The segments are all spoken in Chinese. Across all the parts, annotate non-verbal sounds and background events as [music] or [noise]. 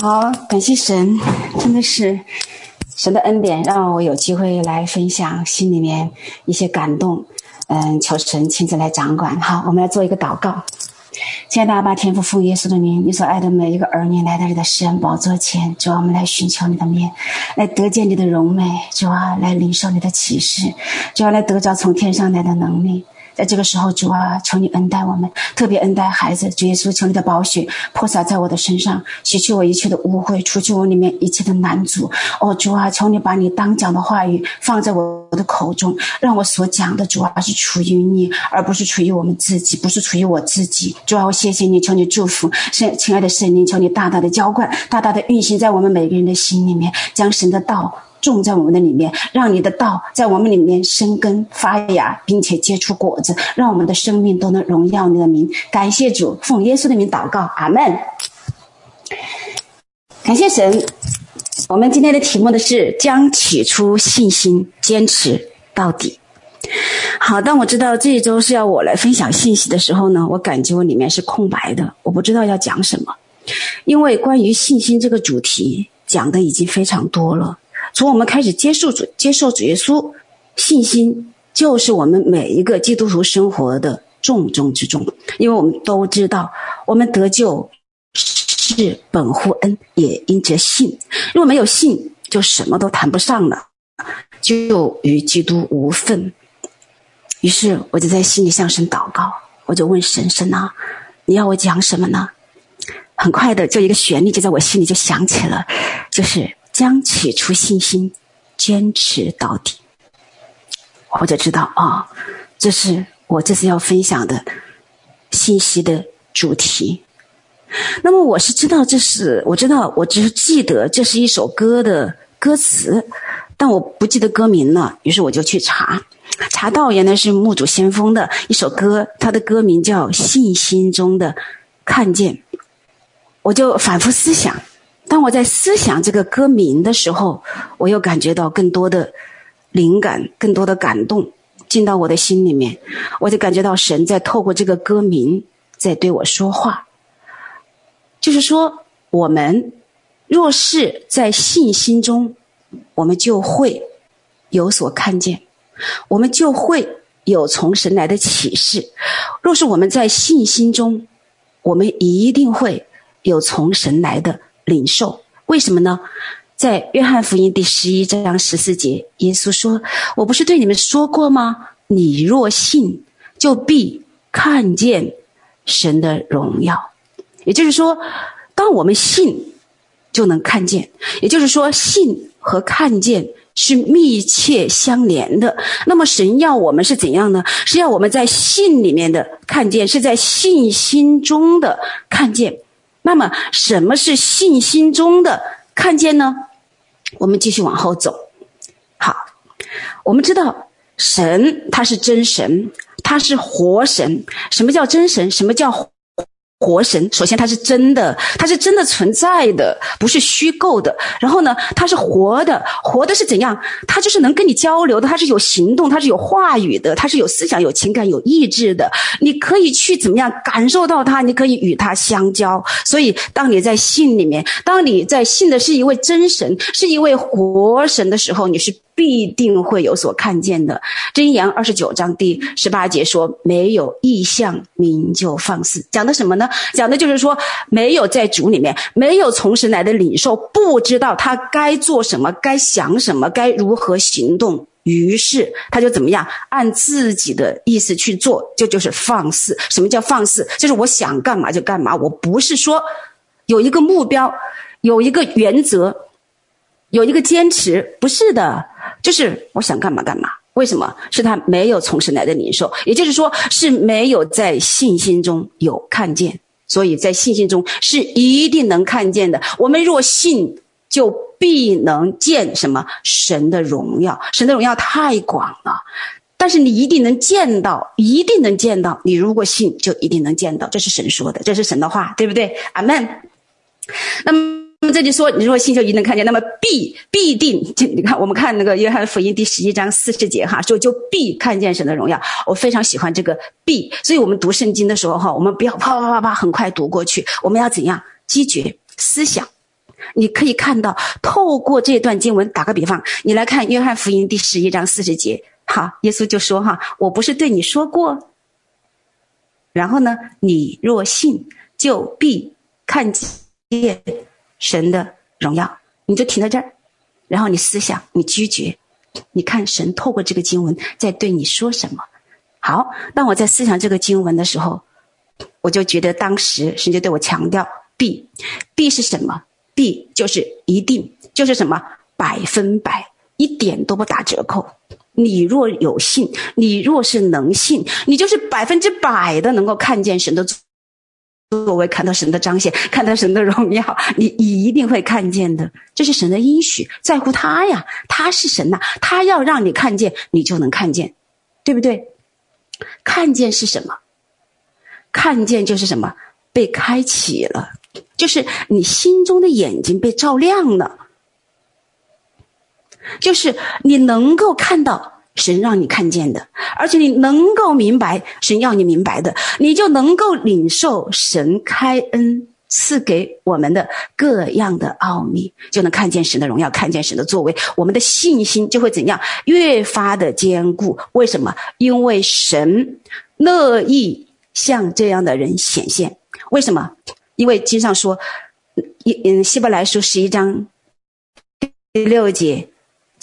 好，感谢神，真的是神的恩典，让我有机会来分享心里面一些感动。嗯，求神亲自来掌管。好，我们来做一个祷告。亲爱的阿爸天父，奉耶稣的名，你所爱的每一个儿女来到你的施恩宝座前，主啊，我们来寻求你的面，来得见你的荣美，主啊，来领受你的启示，主啊，来得着从天上来的能力。在这个时候，主啊，求你恩待我们，特别恩待孩子。主耶稣，求你的宝血泼洒在我的身上，洗去我一切的污秽，除去我里面一切的难阻。哦，主啊，求你把你当讲的话语放在我的口中，让我所讲的主啊是出于你，而不是出于我们自己，不是出于我自己。主啊，我谢谢你，求你祝福圣亲爱的圣灵，求你大大的浇灌，大大的运行在我们每个人的心里面，将神的道。种在我们的里面，让你的道在我们里面生根发芽，并且结出果子，让我们的生命都能荣耀你的名。感谢主，奉耶稣的名祷告，阿门。感谢神。我们今天的题目的是将起初信心坚持到底。好，当我知道这一周是要我来分享信息的时候呢，我感觉我里面是空白的，我不知道要讲什么，因为关于信心这个主题讲的已经非常多了。从我们开始接受主、接受主耶稣，信心就是我们每一个基督徒生活的重中之重。因为我们都知道，我们得救是本乎恩，也因着信。如果没有信，就什么都谈不上了，就与基督无分。于是我就在心里向神祷告，我就问神：神啊，你要我讲什么呢？很快的，就一个旋律就在我心里就响起了，就是。将起初信心坚持到底，我就知道啊、这是我这次要分享的信息的主题。那么我是知道这是，我知道，我只是记得这是一首歌的歌词，但我不记得歌名了。于是我就去查，查到原来是牧主先锋的一首歌，它的歌名叫《信心中的看见》，我就反复思想。当我在思想这个歌名的时候，我又感觉到更多的灵感、更多的感动进到我的心里面。我就感觉到神在透过这个歌名在对我说话，就是说，我们若是在信心中，我们就会有所看见，我们就会有从神来的启示。若是我们在信心中，我们一定会有从神来的。领受，为什么呢？在约翰福音第十一章十四节，耶稣说：“我不是对你们说过吗？你若信，就必看见神的荣耀。”也就是说，当我们信，就能看见。也就是说，信和看见是密切相连的。那么，神要我们是怎样呢？是要我们在信里面的看见，是在信心中的看见。那么，什么是信心中的看见呢？我们继续往后走。好，我们知道神他是真神，他是活神。什么叫真神？什么叫？活神，首先他是真的，他是真的存在的，不是虚构的。然后呢，他是活的，活的是怎样？他就是能跟你交流的，他是有行动，他是有话语的，他是有思想、有情感、有意志的。你可以去怎么样感受到他？你可以与他相交。所以，当你在信里面，当你在信的是一位真神，是一位活神的时候，你是。必定会有所看见的。箴言二十九章第十八节说：“没有意向，民就放肆。”讲的什么呢？讲的就是说，没有在主里面，没有从神来的领受，不知道他该做什么，该想什么，该如何行动。于是他就怎么样，按自己的意思去做，这，就是放肆。什么叫放肆？就是我想干嘛就干嘛，我不是说有一个目标，有一个原则，有一个坚持，不是的。就是我想干嘛干嘛，为什么？是他没有从神来的领受，也就是说是没有在信心中有看见，所以在信心中是一定能看见的。我们若信，就必能见什么？神的荣耀，神的荣耀太广了，但是你一定能见到，一定能见到。你如果信，就一定能见到，这是神说的，这是神的话，对不对？阿门。那么。那么这就说，你如果信就一定能看见，那么必必定就你看，我们看那个约翰福音第十一章四十节哈，说就必看见神的荣耀。我非常喜欢这个必，所以我们读圣经的时候哈，我们不要啪啪啪啪很快读过去，我们要怎样？积觉思想，你可以看到，透过这段经文，打个比方，你来看约翰福音第十一章四十节，好，耶稣就说：“哈，我不是对你说过？然后呢，你若信，就必看见神的荣耀。”你就停在这儿，然后你思想，你咀嚼，你看神透过这个经文在对你说什么。好，当我在思想这个经文的时候，我就觉得当时神就对我强调：必，必是什么？必就是一定，就是什么？百分百，一点都不打折扣。你若有信，你若是能信，你就是百分之百的能够看见神的作为，看到神的彰显，看到神的荣耀，你一定会看见的。这是神的应许，在乎他呀，他是神呐，他要让你看见，你就能看见，对不对？看见是什么？看见就是什么？被开启了，就是你心中的眼睛被照亮了，就是你能够看到。神让你看见的，而且你能够明白神要你明白的，你就能够领受神开恩赐给我们的各样的奥秘，就能看见神的荣耀，看见神的作为，我们的信心就会怎样？越发的坚固。为什么？因为神乐意向这样的人显现。为什么？因为经上说，一嗯，希伯来书十一章第六节。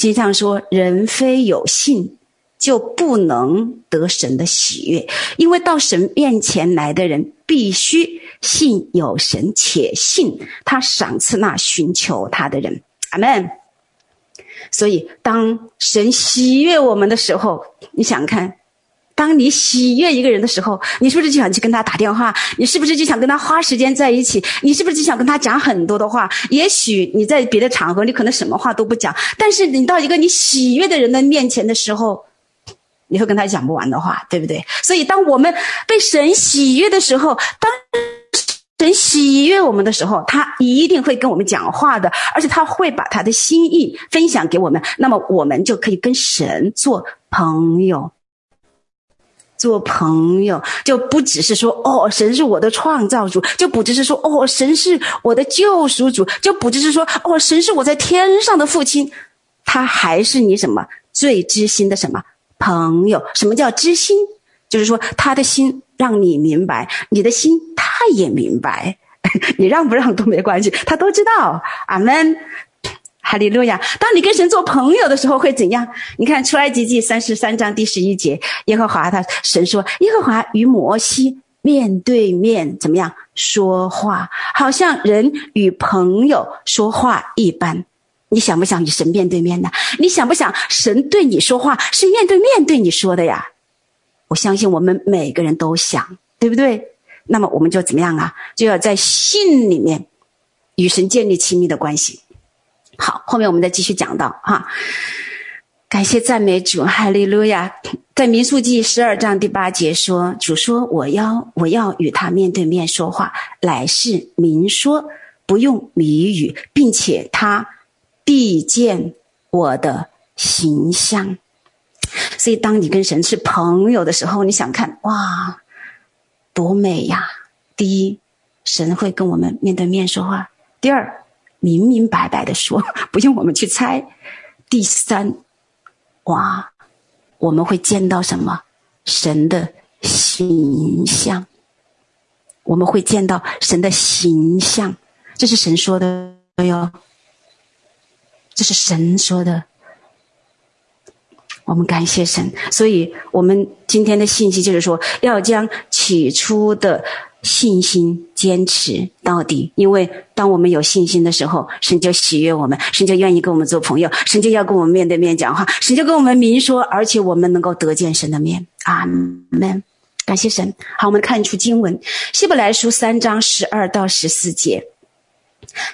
经上说：“人非有信，就不能得神的喜悦。因为到神面前来的人，必须信有神，且信他赏赐那寻求他的人。”阿门。所以，当神喜悦我们的时候，你想看。当你喜悦一个人的时候，你是不是就想去跟他打电话？你是不是就想跟他花时间在一起？你是不是就想跟他讲很多的话？也许你在别的场合，你可能什么话都不讲，但是你到一个你喜悦的人的面前的时候，你会跟他讲不完的话，对不对？所以，当我们被神喜悦的时候，当神喜悦我们的时候，他一定会跟我们讲话的，而且他会把他的心意分享给我们，那么我们就可以跟神做朋友。做朋友就不只是说哦，神是我的创造主，就不只是说哦，神是我的救赎主，就不只是说哦，神是我在天上的父亲，他还是你什么最知心的什么朋友？什么叫知心？就是说他的心让你明白，你的心他也明白，[laughs] 你让不让都没关系，他都知道。[laughs] 阿门。哈利路亚！当你跟神做朋友的时候，会怎样？你看出埃及记三十三章第十一节，耶和华他神说：“耶和华与摩西面对面怎么样说话？好像人与朋友说话一般。”你想不想与神面对面呢？你想不想神对你说话是面对面对你说的呀？我相信我们每个人都想，对不对？那么我们就怎么样啊？就要在信里面与神建立亲密的关系。好，后面我们再继续讲到哈。感谢赞美主，哈利路亚！在民数记十二章第八节说：“主说，我要我要与他面对面说话，乃是明说，不用谜语，并且他必见我的形象。”所以，当你跟神是朋友的时候，你想看哇，多美呀！第一，神会跟我们面对面说话；第二，明明白白的说，[laughs] 不用我们去猜。第三，哇，我们会见到什么？神的形象。我们会见到神的形象，这是神说的哟。这是神说的。我们感谢神，所以我们今天的信息就是说，要将起初的。信心坚持到底，因为当我们有信心的时候，神就喜悦我们，神就愿意跟我们做朋友，神就要跟我们面对面讲话，神就跟我们明说，而且我们能够得见神的面。阿门，感谢神。好，我们看出经文，希伯来书三章十二到十四节，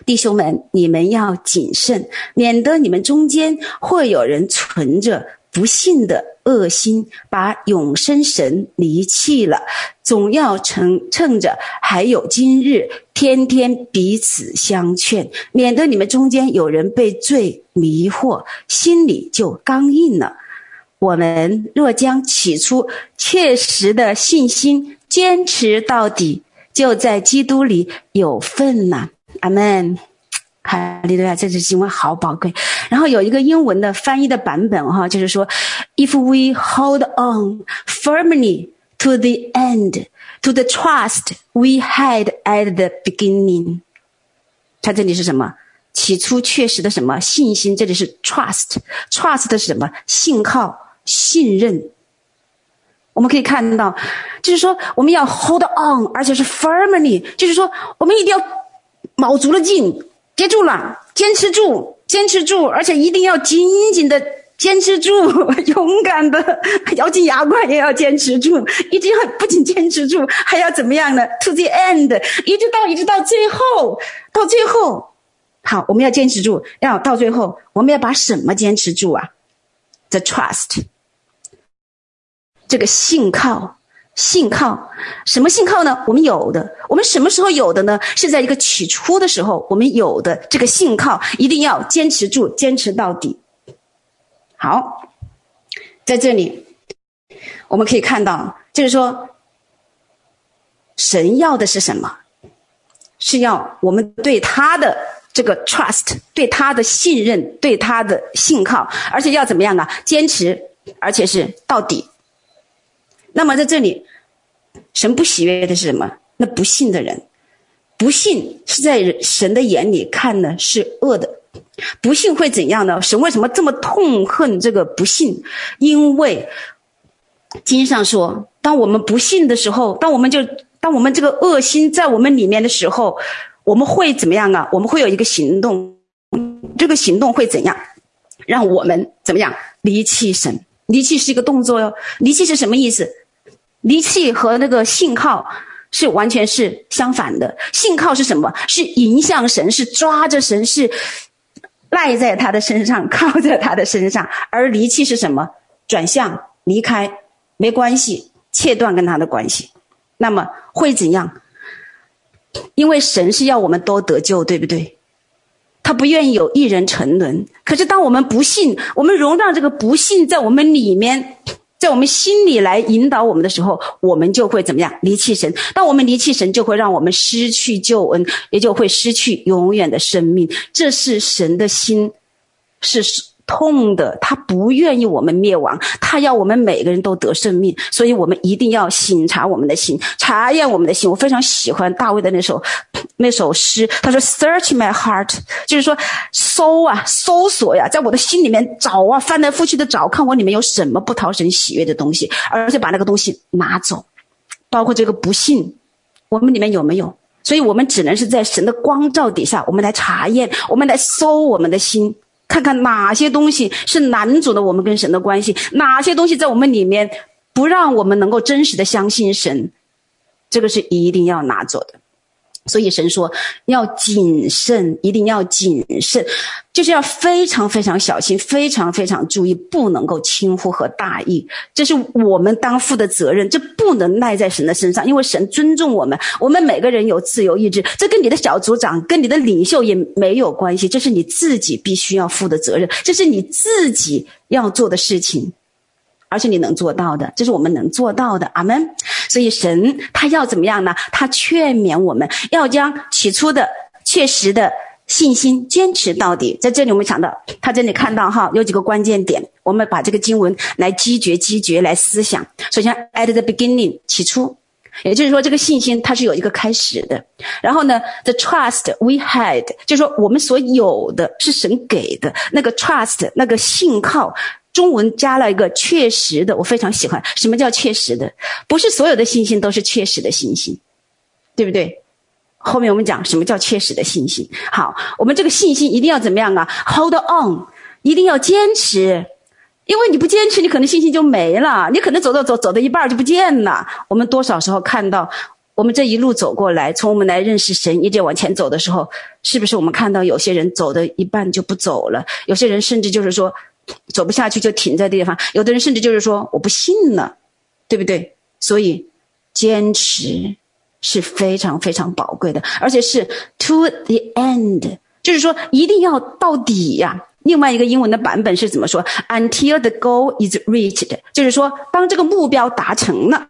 弟兄们，你们要谨慎，免得你们中间会有人存着。不信的恶心，把永生神离弃了，总要趁趁着还有今日，天天彼此相劝，免得你们中间有人被罪迷惑，心里就刚硬了。我们若将起初切实的信心坚持到底，就在基督里有份了。阿门。哈利路亚，这句经文好宝贵。然后有一个英文的翻译的版本哈，就是说，If we hold on firmly to the end, to the trust we had at the beginning，它这里是什么？起初确实的什么信心？这里是 trust，trust 的是什么？信靠、信任。我们可以看到，就是说我们要 hold on，而且是 firmly，就是说我们一定要卯足了劲。接住了，坚持住，坚持住，而且一定要紧紧的坚持住，[laughs] 勇敢的，咬紧牙关也要坚持住，一定要不仅坚持住，还要怎么样呢？To the end，一直到一直到最后，到最后，好，我们要坚持住，要到最后，我们要把什么坚持住啊？The trust，这个信靠。信靠，什么信靠呢？我们有的，我们什么时候有的呢？是在一个起初的时候，我们有的这个信靠，一定要坚持住，坚持到底。好，在这里我们可以看到，就是说，神要的是什么？是要我们对他的这个 trust，对他的信任，对他的信靠，而且要怎么样啊？坚持，而且是到底。那么在这里，神不喜悦的是什么？那不信的人，不信是在神的眼里看呢是恶的，不信会怎样呢？神为什么这么痛恨这个不信？因为经上说，当我们不信的时候，当我们就当我们这个恶心在我们里面的时候，我们会怎么样啊？我们会有一个行动，这个行动会怎样？让我们怎么样离弃神？离弃是一个动作哟，离弃是什么意思？离弃和那个信靠是完全是相反的。信靠是什么？是迎向神，是抓着神，是赖在他的身上，靠在他的身上。而离弃是什么？转向，离开，没关系，切断跟他的关系。那么会怎样？因为神是要我们都得救，对不对？他不愿意有一人沉沦。可是当我们不信，我们容让这个不信在我们里面。在我们心里来引导我们的时候，我们就会怎么样？离弃神。当我们离弃神，就会让我们失去救恩，也就会失去永远的生命。这是神的心，是痛的。他不愿意我们灭亡，他要我们每个人都得生命。所以我们一定要省察我们的心，查验我们的心。我非常喜欢大卫的那首。那首诗，他说：“Search my heart，就是说搜啊，搜索呀，在我的心里面找啊，翻来覆去的找，看我里面有什么不讨神喜悦的东西，而且把那个东西拿走，包括这个不信，我们里面有没有？所以我们只能是在神的光照底下，我们来查验，我们来搜我们的心，看看哪些东西是难阻的我们跟神的关系，哪些东西在我们里面不让我们能够真实的相信神，这个是一定要拿走的。”所以神说要谨慎，一定要谨慎，就是要非常非常小心，非常非常注意，不能够轻忽和大意。这是我们当负的责任，这不能赖在神的身上，因为神尊重我们，我们每个人有自由意志，这跟你的小组长、跟你的领袖也没有关系，这是你自己必须要负的责任，这是你自己要做的事情。而且你能做到的，这是我们能做到的。阿门。所以神他要怎么样呢？他劝勉我们要将起初的确实的信心坚持到底。在这里我们想到，他这里看到哈，有几个关键点，我们把这个经文来击决、击决来思想。首先，at the beginning，起初，也就是说这个信心它是有一个开始的。然后呢，the trust we had，就是说我们所有的是神给的那个 trust，那个信靠。中文加了一个确实的，我非常喜欢。什么叫确实的？不是所有的信心都是确实的信心，对不对？后面我们讲什么叫确实的信心。好，我们这个信心一定要怎么样啊？Hold on，一定要坚持，因为你不坚持，你可能信心就没了，你可能走到走走到一半就不见了。我们多少时候看到，我们这一路走过来，从我们来认识神，一直往前走的时候，是不是我们看到有些人走的一半就不走了？有些人甚至就是说。走不下去就停在地方，有的人甚至就是说我不信了，对不对？所以坚持是非常非常宝贵的，而且是 to the end，就是说一定要到底呀。另外一个英文的版本是怎么说？Until the goal is reached，就是说当这个目标达成了，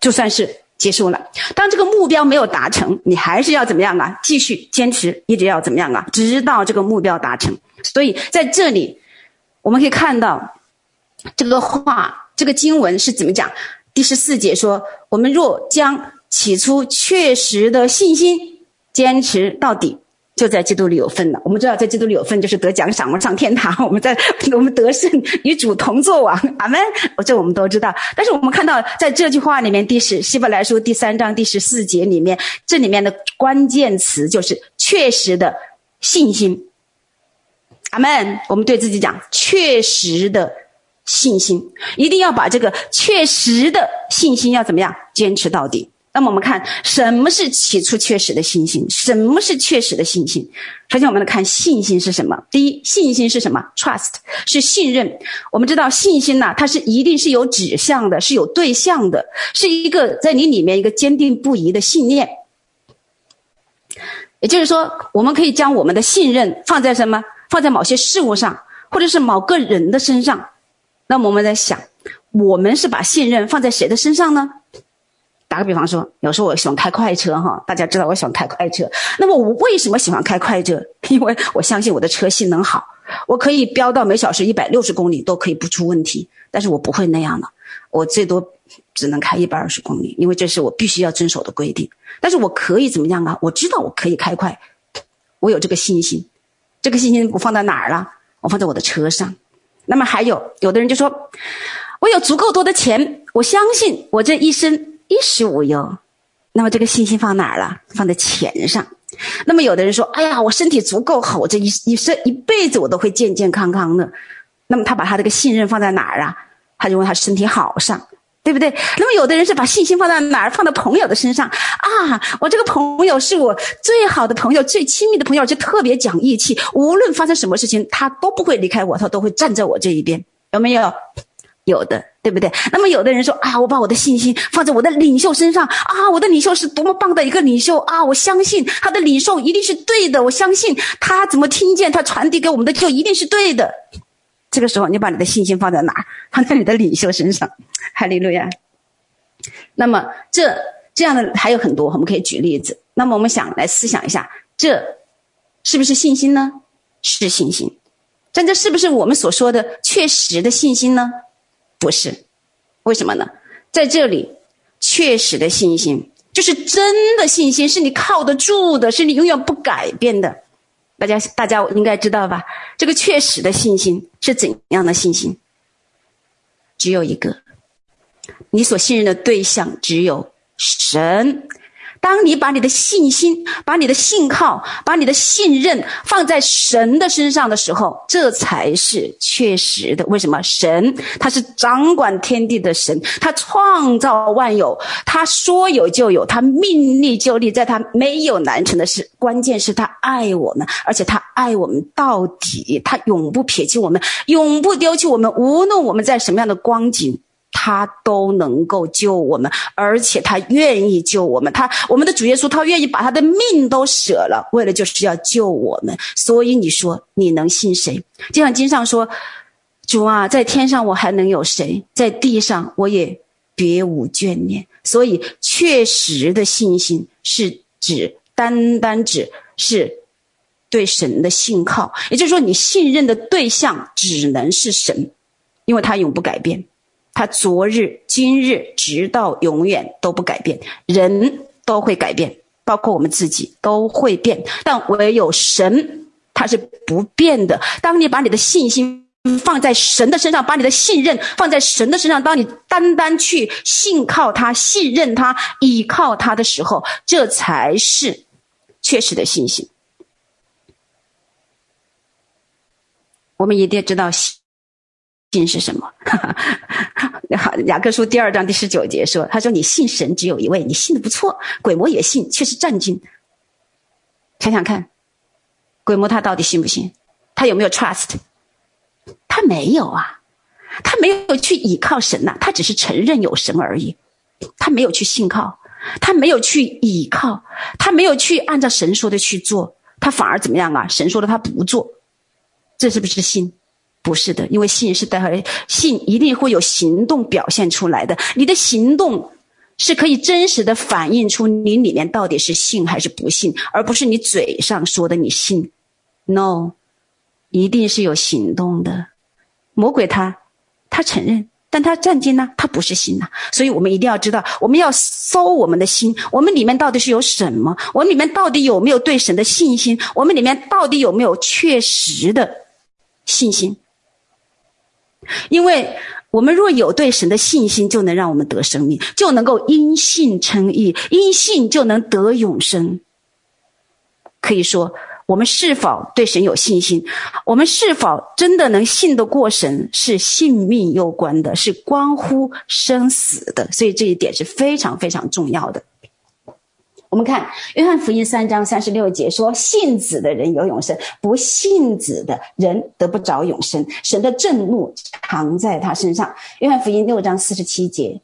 就算是结束了。当这个目标没有达成，你还是要怎么样啊？继续坚持，一直要怎么样啊？直到这个目标达成。所以在这里，我们可以看到这个话，这个经文是怎么讲？第十四节说：“我们若将起初确实的信心坚持到底。”就在基督里有份了。我们知道，在基督里有份就是得奖赏，我们上天堂，[laughs] 我们在我们得胜与主同作王。阿门。这我们都知道。但是我们看到，在这句话里面，第十希伯来书第三章第十四节里面，这里面的关键词就是确实的信心。阿门。我们对自己讲，确实的信心，一定要把这个确实的信心要怎么样坚持到底。那么我们看什么是起初确实的信心？什么是确实的信心？首先，我们来看信心是什么？第一，信心是什么？Trust 是信任。我们知道信心呐，它是一定是有指向的，是有对象的，是一个在你里面一个坚定不移的信念。也就是说，我们可以将我们的信任放在什么？放在某些事物上，或者是某个人的身上。那么我们在想，我们是把信任放在谁的身上呢？打个比方说，有时候我喜欢开快车哈，大家知道我喜欢开快车。那么我为什么喜欢开快车？[laughs] 因为我相信我的车性能好，我可以飙到每小时一百六十公里都可以不出问题。但是我不会那样的，我最多只能开一百二十公里，因为这是我必须要遵守的规定。但是我可以怎么样啊？我知道我可以开快，我有这个信心。这个信心我放在哪儿了？我放在我的车上。那么还有，有的人就说，我有足够多的钱，我相信我这一生。衣食无忧，那么这个信心放哪儿了？放在钱上。那么有的人说：“哎呀，我身体足够好，我这一一生一辈子我都会健健康康的。”那么他把他这个信任放在哪儿啊？他认为他身体好上，对不对？那么有的人是把信心放在哪儿？放在朋友的身上啊！我这个朋友是我最好的朋友，最亲密的朋友，就特别讲义气，无论发生什么事情，他都不会离开我，他都会站在我这一边，有没有？有的，对不对？那么有的人说啊，我把我的信心放在我的领袖身上啊，我的领袖是多么棒的一个领袖啊！我相信他的领袖一定是对的，我相信他怎么听见他传递给我们的就一定是对的。这个时候，你把你的信心放在哪儿？放在你的领袖身上。哈利路亚。那么这这样的还有很多，我们可以举例子。那么我们想来思想一下，这是不是信心呢？是信心。但这是不是我们所说的确实的信心呢？不是，为什么呢？在这里，确实的信心就是真的信心，是你靠得住的，是你永远不改变的。大家大家应该知道吧？这个确实的信心是怎样的信心？只有一个，你所信任的对象只有神。当你把你的信心、把你的信靠、把你的信任放在神的身上的时候，这才是确实的。为什么？神他是掌管天地的神，他创造万有，他说有就有，他命立就立，在他没有难成的事。关键是他爱我们，而且他爱我们到底，他永不撇弃我们，永不丢弃我们，无论我们在什么样的光景。他都能够救我们，而且他愿意救我们。他，我们的主耶稣，他愿意把他的命都舍了，为了就是要救我们。所以你说，你能信谁？就像经上说：“主啊，在天上我还能有谁？在地上我也别无眷恋。”所以，确实的信心是指单单指是对神的信靠，也就是说，你信任的对象只能是神，因为他永不改变。他昨日、今日，直到永远都不改变。人都会改变，包括我们自己都会变，但唯有神，他是不变的。当你把你的信心放在神的身上，把你的信任放在神的身上，当你单单去信靠他、信任他、倚靠他的时候，这才是确实的信心。我们一定要知道。信是什么？[laughs] 哈哈雅各书第二章第十九节说：“他说你信神只有一位，你信的不错，鬼魔也信，却是战惊。想想看，鬼魔他到底信不信？他有没有 trust？他没有啊，他没有去倚靠神呐、他只是承认有神而已，他没有去信靠，他没有去倚靠，他没有去按照神说的去做，他反而怎么样啊？神说的他不做，这是不是信？”不是的，因为信是带来信，一定会有行动表现出来的。你的行动是可以真实的反映出你里面到底是信还是不信，而不是你嘴上说的你信。No，一定是有行动的。魔鬼他，他承认，但他战经呢，他不是信呐。所以我们一定要知道，我们要搜我们的心，我们里面到底是有什么？我们里面到底有没有对神的信心？我们里面到底有没有确实的信心？因为。我们若有对神的信心，就能让我们得生命，就能够因信称义，因信就能得永生。可以说，我们是否对神有信心，我们是否真的能信得过神，是性命攸关的，是关乎生死的。所以这一点是非常非常重要的。我们看《约翰福音》三章三十六节说：“信子的人有永生，不信子的人得不着永生。神的震怒藏在他身上。”《约翰福音》六章四十七节，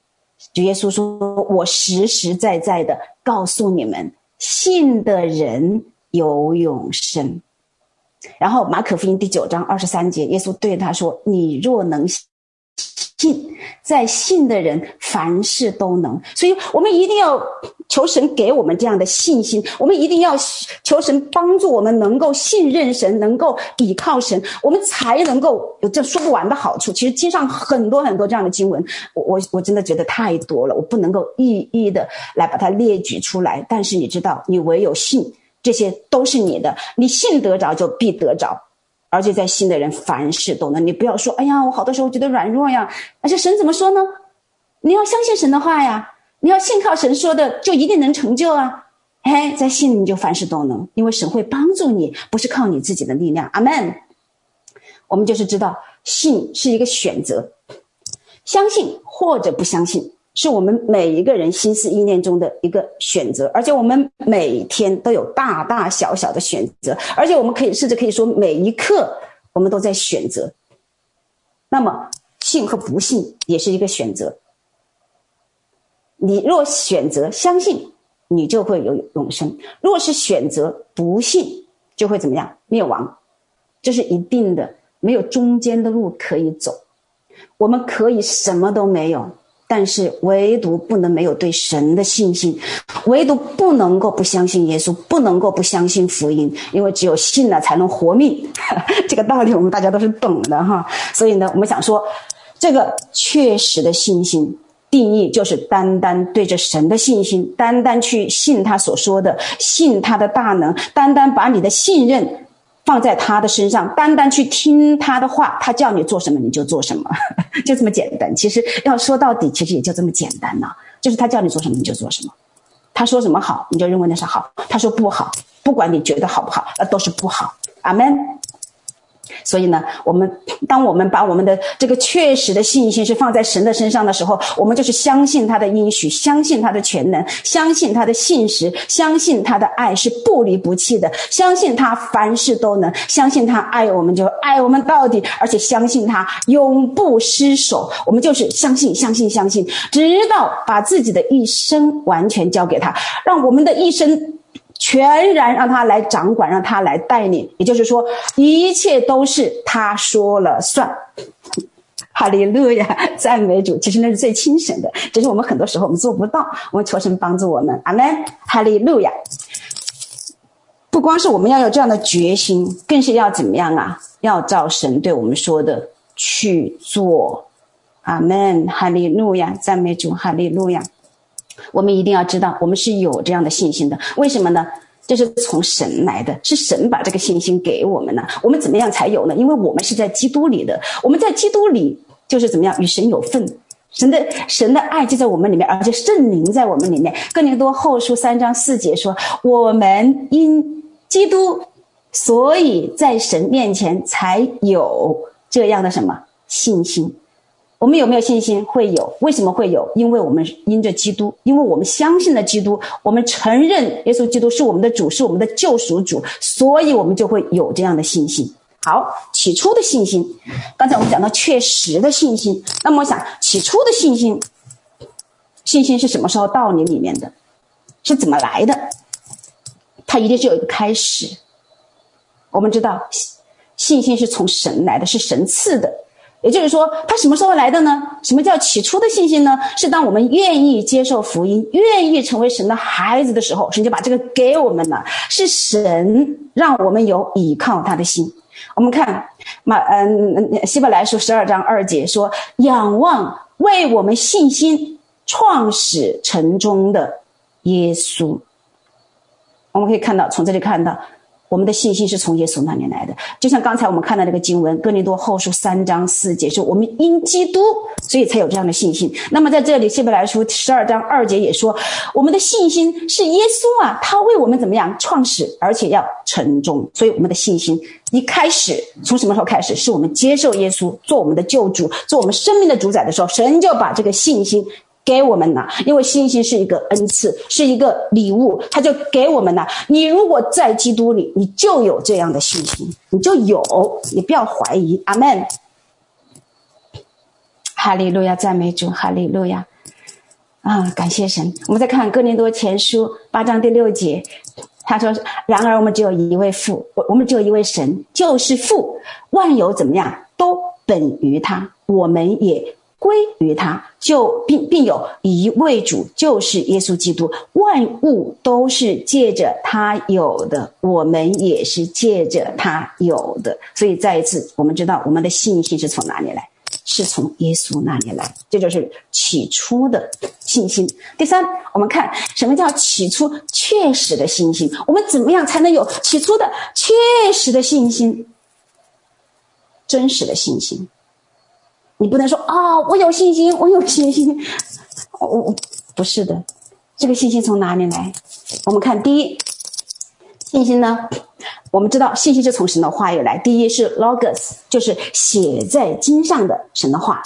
主耶稣说：“我实实在在的告诉你们，信的人有永生。”然后《马可福音》第九章二十三节，耶稣对他说：“你若能信。”信，在信的人凡事都能，所以我们一定要求神给我们这样的信心。我们一定要求神帮助我们，能够信任神，能够倚靠神，我们才能够有这说不完的好处。其实经上很多很多这样的经文，我我我真的觉得太多了，我不能够一一的来把它列举出来。但是你知道，你唯有信，这些都是你的，你信得着就必得着。而且在信的人凡事都能，你不要说，哎呀，我好多时候觉得软弱呀。而且神怎么说呢？你要相信神的话呀，你要信靠神说的，就一定能成就啊。哎，在信你就凡事都能，因为神会帮助你，不是靠你自己的力量。阿门。我们就是知道，信是一个选择，相信或者不相信。是我们每一个人心思意念中的一个选择，而且我们每天都有大大小小的选择，而且我们可以甚至可以说，每一刻我们都在选择。那么，信和不信也是一个选择。你若选择相信，你就会有永生；若是选择不信，就会怎么样？灭亡。这是一定的，没有中间的路可以走。我们可以什么都没有。但是唯独不能没有对神的信心，唯独不能够不相信耶稣，不能够不相信福音，因为只有信了才能活命。[laughs] 这个道理我们大家都是懂的哈。所以呢，我们想说，这个确实的信心定义就是单单对着神的信心，单单去信他所说的，信他的大能，单单把你的信任。放在他的身上，单单去听他的话，他叫你做什么你就做什么，[laughs] 就这么简单。其实要说到底，其实也就这么简单呢，就是他叫你做什么你就做什么，他说什么好你就认为那是好，他说不好，不管你觉得好不好，那都是不好。阿门。所以呢，我们当我们把我们的这个确实的信心是放在神的身上的时候，我们就是相信他的应许，相信他的全能，相信他的信实，相信他的爱是不离不弃的，相信他凡事都能，相信他爱我们就爱我们到底，而且相信他永不失手。我们就是相信，相信，相信，直到把自己的一生完全交给他，让我们的一生。全然让他来掌管，让他来带领，也就是说，一切都是他说了算。哈利路亚，[laughs] 赞美主！其实那是最轻省的，只是我们很多时候我们做不到。我们求神帮助我们，阿门！哈利路亚！不光是我们要有这样的决心，更是要怎么样啊？要照神对我们说的去做，阿门！哈利路亚，赞美主！哈利路亚。我们一定要知道，我们是有这样的信心的。为什么呢？这是从神来的，是神把这个信心给我们呢。我们怎么样才有呢？因为我们是在基督里的，我们在基督里就是怎么样与神有份，神的神的爱就在我们里面，而且圣灵在我们里面。哥林多后书三章四节说：“我们因基督，所以在神面前才有这样的什么信心。”我们有没有信心？会有。为什么会有？因为我们因着基督，因为我们相信了基督，我们承认耶稣基督是我们的主，是我们的救赎主，所以我们就会有这样的信心。好，起初的信心。刚才我们讲到确实的信心，那么我想，起初的信心，信心是什么时候到你里面的？是怎么来的？它一定是有一个开始。我们知道，信心是从神来的，是神赐的。也就是说，他什么时候来的呢？什么叫起初的信心呢？是当我们愿意接受福音，愿意成为神的孩子的时候，神就把这个给我们了。是神让我们有倚靠他的心。我们看马嗯希伯来书十二章二节说：“仰望为我们信心创始成终的耶稣。”我们可以看到，从这里看到。我们的信心是从耶稣那里来的，就像刚才我们看到那个经文《哥林多后书》三章四节，说我们因基督，所以才有这样的信心。那么在这里《希伯来书》十二章二节也说，我们的信心是耶稣啊，他为我们怎么样创始，而且要成终。所以我们的信心一开始从什么时候开始？是我们接受耶稣做我们的救主，做我们生命的主宰的时候，神就把这个信心。给我们了，因为信心是一个恩赐，是一个礼物，他就给我们了。你如果在基督里，你就有这样的信心，你就有，你不要怀疑。阿门。哈利路亚，赞美主，哈利路亚。啊，感谢神。我们再看哥林多前书八章第六节，他说：“然而我们只有一位父，我我们只有一位神，就是父，万有怎么样，都本于他，我们也。”归于他，就并并有一位主，就是耶稣基督。万物都是借着他有的，我们也是借着他有的。所以再一次，我们知道我们的信心是从哪里来？是从耶稣那里来。这就是起初的信心。第三，我们看什么叫起初确实的信心？我们怎么样才能有起初的确实的信心？真实的信心。你不能说啊、我有信心，我有信心。我、我、不是的，这个信心从哪里来？我们看第一，信心呢，我们知道信心是从神的话语来。第一是 logos，就是写在经上的神的话。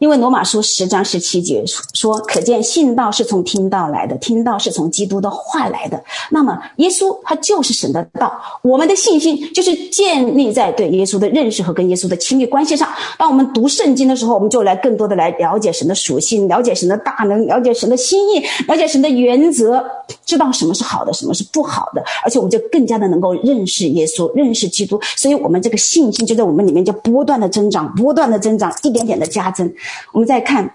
因为罗马书十章十七节说，可见信道是从听道来的，听道是从基督的话来的。那么耶稣他就是神的道，我们的信心就是建立在对耶稣的认识和跟耶稣的亲密关系上。当我们读圣经的时候，我们就来更多的来了解神的属性，了解神的大能，了解神的心意，了解神的原则，知道什么是好的，什么是不好的，而且我们就更加的能够认识耶稣，认识基督。所以，我们这个信心就在我们里面就不断的增长，不断的增长，一点点的加增。我们再看。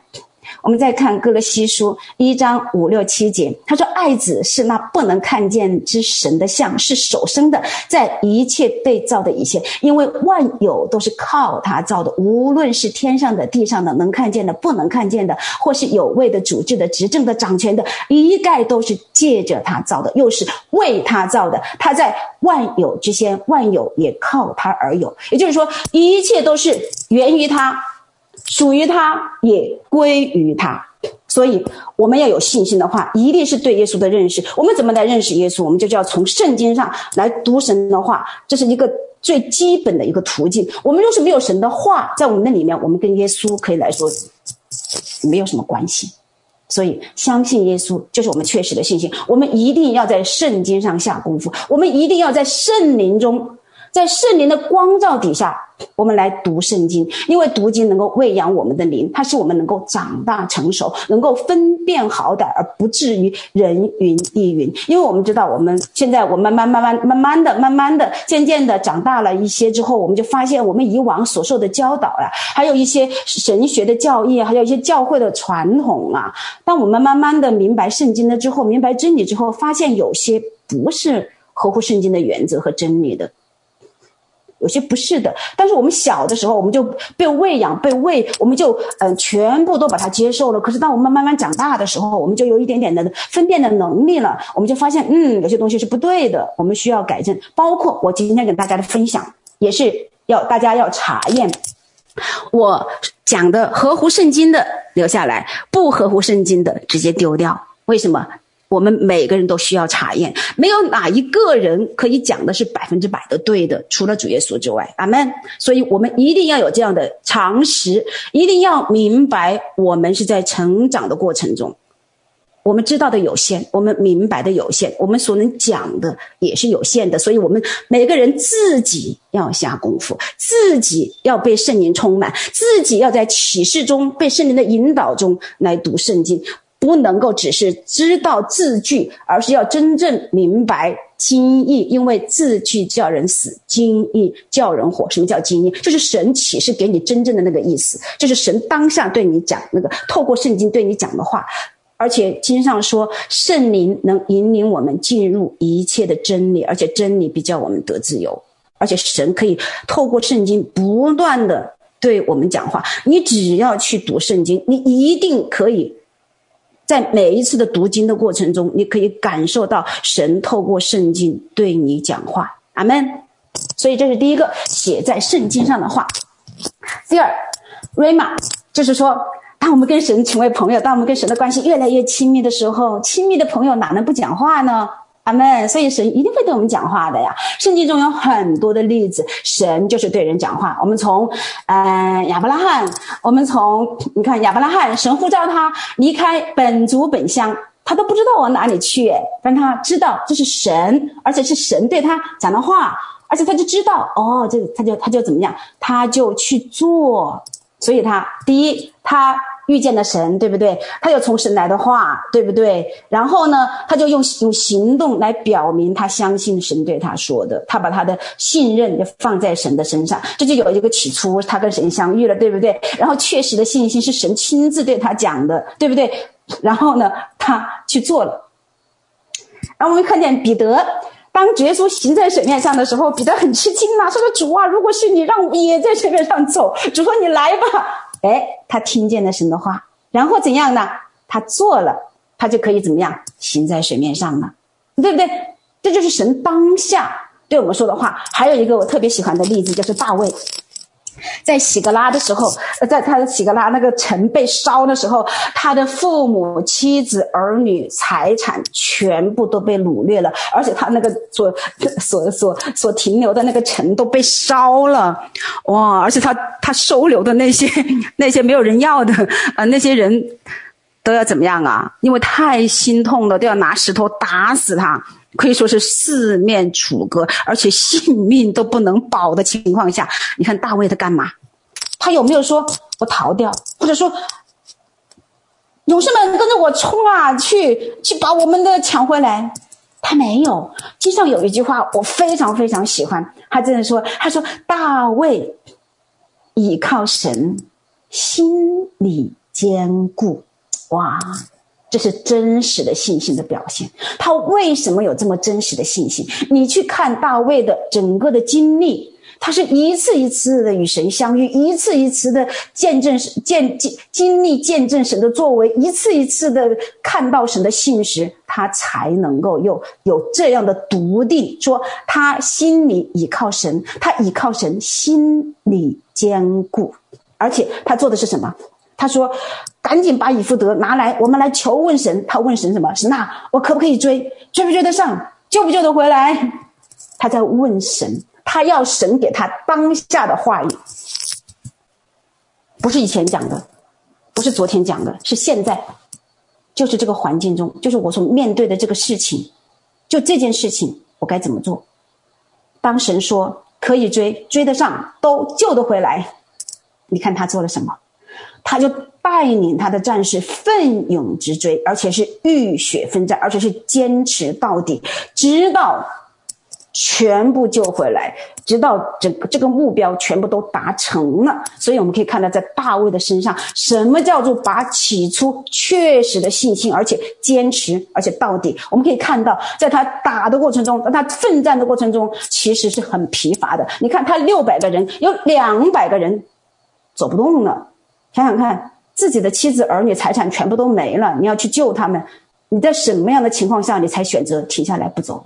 我们再看哥罗西书一章五六七节，他说：“爱子是那不能看见之神的像，是首生的，在一切被造的一切，因为万有都是靠他造的，无论是天上的、地上的，能看见的、不能看见的，或是有位的、主治的、执政的、掌权的，一概都是借着他造的，又是为他造的。他在万有之先，万有也靠他而有。也就是说，一切都是源于他。”属于他，也归于他，所以我们要有信心的话，一定是对耶稣的认识。我们怎么来认识耶稣？我们就叫从圣经上来读神的话，这是一个最基本的一个途径。我们若是没有神的话在我们那里面，我们跟耶稣可以来说没有什么关系。所以，相信耶稣就是我们确实的信心。我们一定要在圣经上下功夫，我们一定要在圣灵中。在圣灵的光照底下，我们来读圣经，因为读经能够喂养我们的灵，它使我们能够长大成熟，能够分辨好歹，而不至于人云亦云。因为我们知道，我们现在我慢慢慢慢慢慢的、慢慢的、渐渐的长大了一些之后，我们就发现，我们以往所受的教导呀，还有一些神学的教义，还有一些教会的传统啊，当我们慢慢的明白圣经了之后，明白真理之后，发现有些不是合乎圣经的原则和真理的。有些不是的，但是我们小的时候，我们就被喂养、被喂，我们就嗯、全部都把它接受了。可是当我们慢慢长大的时候，我们就有一点点的分辨的能力了，我们就发现，嗯，有些东西是不对的，我们需要改正。包括我今天给大家的分享，也是要大家要查验，我讲的合乎圣经的留下来，不合乎圣经的直接丢掉。为什么？我们每个人都需要查验，没有哪一个人可以讲的是百分之百的对的，除了主耶稣之外。阿门。所以，我们一定要有这样的常识，一定要明白，我们是在成长的过程中，我们知道的有限，我们明白的有限，我们所能讲的也是有限的。所以，我们每个人自己要下功夫，自己要被圣灵充满，自己要在启示中被圣灵的引导中来读圣经。不能够只是知道字句，而是要真正明白经意，因为字句叫人死，经意叫人活。什么叫经意？就是神启示给你真正的那个意思，就是神当下对你讲那个，透过圣经对你讲的话。而且经上说，圣灵能引领我们进入一切的真理，而且真理必叫我们得自由。而且神可以透过圣经不断的对我们讲话。你只要去读圣经，你一定可以。在每一次的读经的过程中，你可以感受到神透过圣经对你讲话，阿门。所以这是第一个写在圣经上的话。第二，rama 就是说，当我们跟神成为朋友，当我们跟神的关系越来越亲密的时候，亲密的朋友哪能不讲话呢？阿门，所以神一定会对我们讲话的呀。圣经中有很多的例子，神就是对人讲话。我们从，呃，亚伯拉罕，我们从你看亚伯拉罕，神呼召他离开本族本乡，他都不知道往哪里去，但他知道这是神，而且是神对他讲的话，而且他就知道，哦，这他就他就怎么样，他就去做。所以他第一，他。遇见了神，对不对？他有从神来的话，对不对？然后呢，他就用用行动来表明他相信神对他说的，他把他的信任就放在神的身上，这就有一个起初，他跟神相遇了，对不对？然后确实的信心是神亲自对他讲的，对不对？然后呢，他去做了。然后我们看见彼得，当耶稣行在水面上的时候，彼得很吃惊呐，说：“主啊，如果是你，让我也在水面上走。”主说：“你来吧。”哎，他听见了神的话，然后怎样呢？他做了，他就可以怎么样行在水面上了，对不对？这就是神当下对我们说的话。还有一个我特别喜欢的例子，就是大卫。在喜格拉的时候，在他的喜格拉那个城被烧的时候，他的父母、妻子、儿女、财产全部都被掳掠了，而且他那个所所所所停留的那个城都被烧了，哇！而且他他收留的那些 [laughs] 那些没有人要的、呃，那些人都要怎么样啊？因为太心痛了，都要拿石头打死他。可以说是四面楚歌，而且性命都不能保的情况下，你看大卫他干嘛？他有没有说我逃掉，或者说勇士们跟着我冲啊，去去把我们的抢回来？他没有。经上有一句话我非常非常喜欢，他这样说：他说大卫倚靠神，心里坚固。哇！这是真实的信心的表现。他为什么有这么真实的信心？你去看大卫的整个的经历，他是一次一次的与神相遇，一次一次的见证、见经经历见证神的作为，一次一次的看到神的信实，他才能够有有这样的笃定，说他心里倚靠神，他倚靠神，心里坚固，而且他做的是什么？他说。赶紧把以弗得拿来，我们来求问神。他问神什么？神呐，我可不可以追？追不追得上？救不救得回来？他在问神，他要神给他当下的话语，不是以前讲的，不是昨天讲的，是现在，就是这个环境中，就是我所面对的这个事情，就这件事情，我该怎么做？当神说可以追，追得上，都救得回来，你看他做了什么？他就。带领他的战士奋勇直追，而且是浴血奋战，而且是坚持到底，直到全部救回来，直到整个这个目标全部都达成了。所以我们可以看到，在大卫的身上，什么叫做把起初确实的信心，而且坚持，而且到底？我们可以看到，在他打的过程中，在他奋战的过程中，其实是很疲乏的。你看，他六百个人，有两百个人走不动了，想想看。自己的妻子、儿女、财产全部都没了，你要去救他们，你在什么样的情况下你才选择停下来不走了？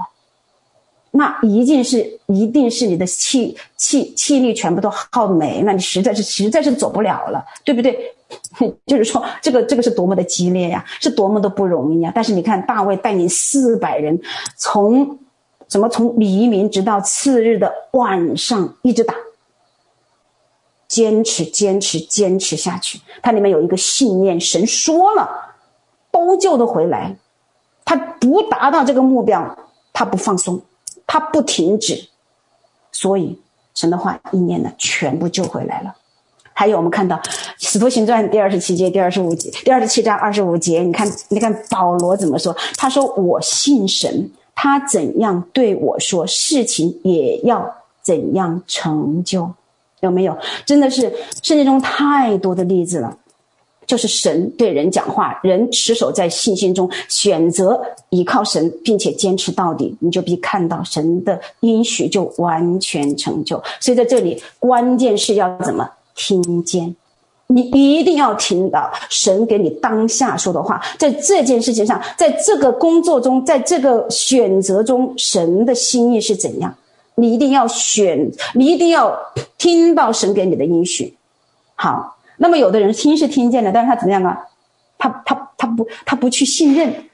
那一定是，一定是你的气气气力全部都耗没了，你实在是实在是走不了了，对不对？[laughs] 就是说，这个这个是多么的激烈呀，是多么的不容易呀！但是你看，大卫带领四百人，从什么从黎明直到次日的晚上一直打。坚持，坚持，坚持下去。它里面有一个信念，神说了，都救得回来。他不达到这个目标，他不放松，他不停止。所以神的话一念呢，全部救回来了。还有我们看到《使徒行传》第二十七节、第二十五节、第二十七章二十五节，你看，你看保罗怎么说？他说：“我信神。”他怎样对我说，事情也要怎样成就，有没有？真的是圣经中太多的例子了。就是神对人讲话，人持守在信心中，选择依靠神，并且坚持到底，你就必看到神的应许就完全成就。所以在这里，关键是要怎么听见？你一定要听到神给你当下说的话。在这件事情上，在这个工作中，在这个选择中，神的心意是怎样？你一定要选，你一定要听到神给你的应许。好。那么有的人听是听见了，但是他怎么样啊？他他他不他不去信任，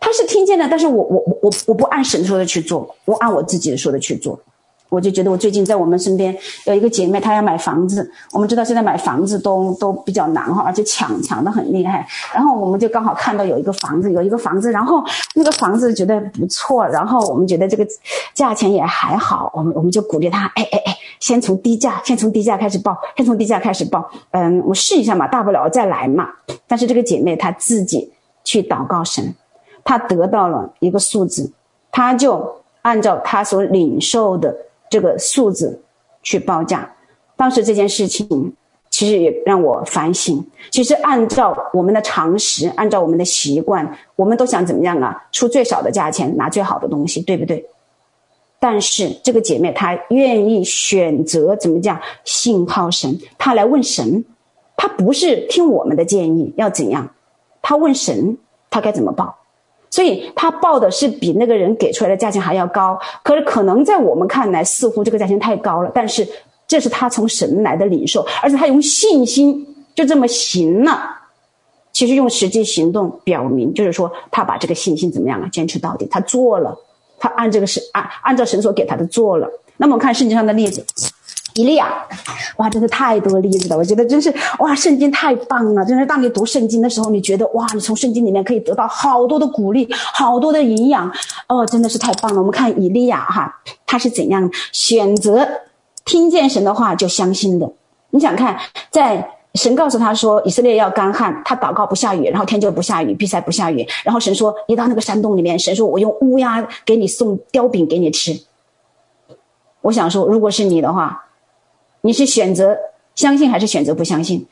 他是听见了，但是我我我我我不按神说的去做，我按我自己的说的去做。我就觉得我最近在我们身边有一个姐妹，她要买房子。我们知道现在买房子都都比较难哈，而且抢抢的很厉害。然后我们就刚好看到有一个房子，有一个房子，然后那个房子觉得不错，然后我们觉得这个价钱也还好，我们我们就鼓励她，哎哎哎，先从低价，先从低价开始报，先从低价开始报。嗯，我试一下嘛，大不了再来嘛。但是这个姐妹她自己去祷告神，她得到了一个数字，她就按照她所领受的。这个数字去报价，当时这件事情其实也让我反省。其实按照我们的常识，按照我们的习惯，我们都想怎么样啊？出最少的价钱，拿最好的东西，对不对？但是这个姐妹她愿意选择怎么讲？信靠神，她来问神，她不是听我们的建议要怎样，她问神，她该怎么报？所以他报的是比那个人给出来的价钱还要高，可是可能在我们看来似乎这个价钱太高了，但是这是他从神来的领受，而且他用信心就这么行了。其实用实际行动表明，就是说他把这个信心怎么样啊？坚持到底，他做了，他按这个是按按照神所给他的做了。那么我们看圣经上的例子。以利亚，哇，真的太多例子了。我觉得真是哇，圣经太棒了。真是当你读圣经的时候，你觉得哇，你从圣经里面可以得到好多的鼓励，好多的营养。哦，真的是太棒了。我们看以利亚哈，他是怎样选择听见神的话就相信的？你想看，在神告诉他说以色列要干旱，他祷告不下雨，然后天就不下雨，闭塞不下雨。然后神说，一到那个山洞里面，神说我用乌鸦给你送叼饼给你吃。我想说，如果是你的话。你是选择相信还是选择不相信？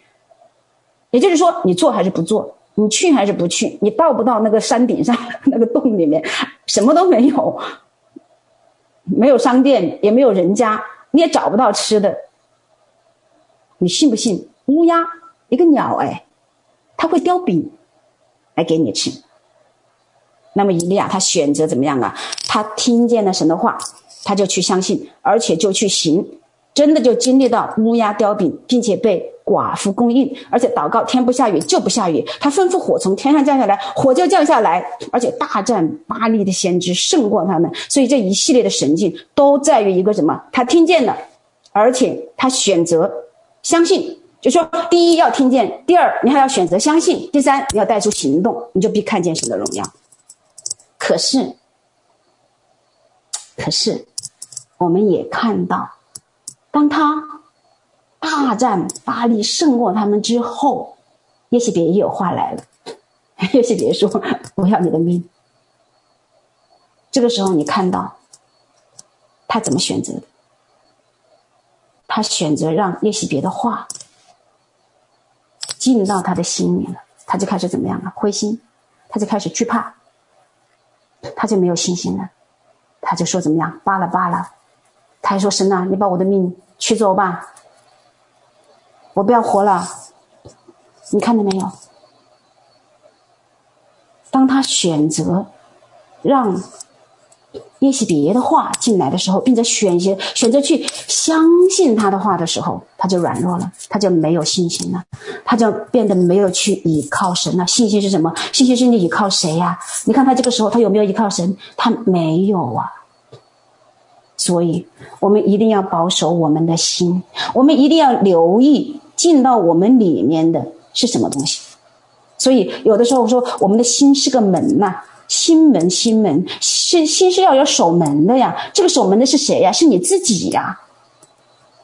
也就是说，你做还是不做？你去还是不去？你到不到那个山顶上那个洞里面，什么都没有，没有商店，也没有人家，你也找不到吃的。你信不信？乌鸦一个鸟，哎，它会叼饼来给你吃。那么伊利亚他选择怎么样啊？他听见了神的话，他就去相信，而且就去行。真的就经历到乌鸦叼饼，并且被寡妇供应，而且祷告天不下雨就不下雨，他吩咐火从天上降下来，火就降下来，而且大战巴力的先知胜过他们。所以这一系列的神迹都在于一个什么？他听见了，而且他选择相信。就说第一要听见，第二你还要选择相信，第三你要带出行动，你就必看见神的荣耀。可是，可是我们也看到。当他大战巴力胜过他们之后，耶洗别也有话来了。[laughs] 耶洗别说：“我要你的命。”这个时候，你看到他怎么选择的？他选择让耶洗别的话进到他的心里了，他就开始怎么样了？灰心，他就开始惧怕，他就没有信心了，他就说怎么样？罢了罢了。他还说：“神啊，你把我的命取走吧，我不要活了。”你看到没有？当他选择让耶洗别的话进来的时候，并且选择选择去相信他的话的时候，他就软弱了，他就没有信心了，他就变得没有去依靠神了。信心是什么？信心是你依靠谁呀？你看他这个时候，他有没有依靠神？他没有啊。所以，我们一定要保守我们的心，我们一定要留意进到我们里面的是什么东西。所以，有的时候我说，我们的心是个门呐，心门，心门，心心是要有守门的呀。这个守门的是谁呀？是你自己呀。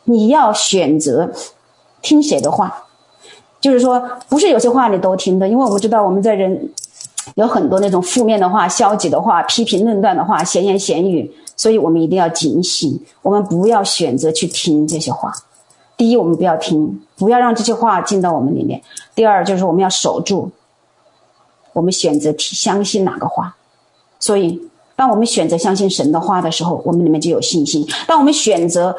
你要选择听谁的话，就是说，不是有些话你都听的，因为我们知道我们在人。有很多那种负面的话、消极的话、批评论断的话、闲言闲语，所以我们一定要警醒，我们不要选择去听这些话。第一，我们不要听，不要让这些话进到我们里面；第二，就是我们要守住，我们选择相信哪个话。所以，当我们选择相信神的话的时候，我们里面就有信心；当我们选择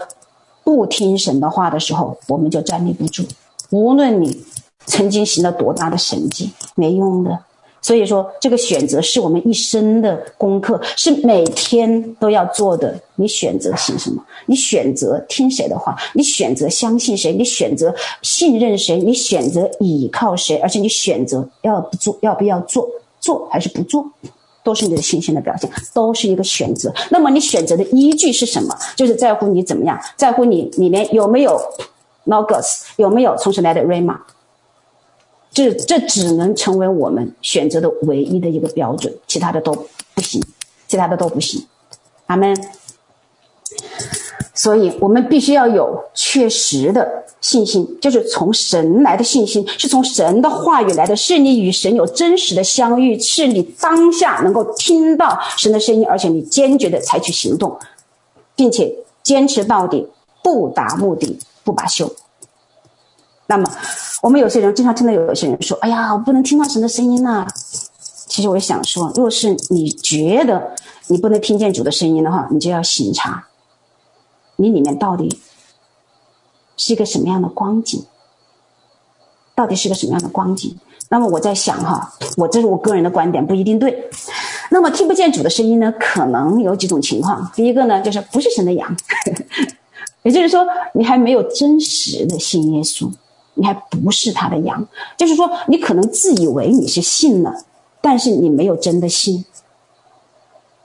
不听神的话的时候，我们就站立不住。无论你曾经行了多大的神迹，没用的。所以说，这个选择是我们一生的功课，是每天都要做的。你选择信什么？你选择听谁的话？你选择相信谁？你选择信任谁？你选择依靠谁？而且你选择要不做，要不要做？做还是不做，都是你的信心的表现，都是一个选择。那么你选择的依据是什么？就是在乎你怎么样，在乎你里面有没有 Logos，有没有从神来的 Rhema。这这只能成为我们选择的唯一的一个标准，其他的都不行，其他的都不行。阿门。所以我们必须要有确实的信心，就是从神来的信心，是从神的话语来的，是你与神有真实的相遇，是你当下能够听到神的声音，而且你坚决的采取行动，并且坚持到底，不达目的不罢休。那么。我们有些人经常听到有些人说：“哎呀，我不能听到神的声音呐。”其实我想说，若是你觉得你不能听见主的声音的话，你就要省察，你里面到底是一个什么样的光景？到底是个什么样的光景？那么我在想哈，我这是我个人的观点，不一定对。那么听不见主的声音呢，可能有几种情况。第一个呢，就是不是神的羊，[laughs] 也就是说，你还没有真实的信耶稣。你还不是他的羊，就是说，你可能自以为你是信了，但是你没有真的信。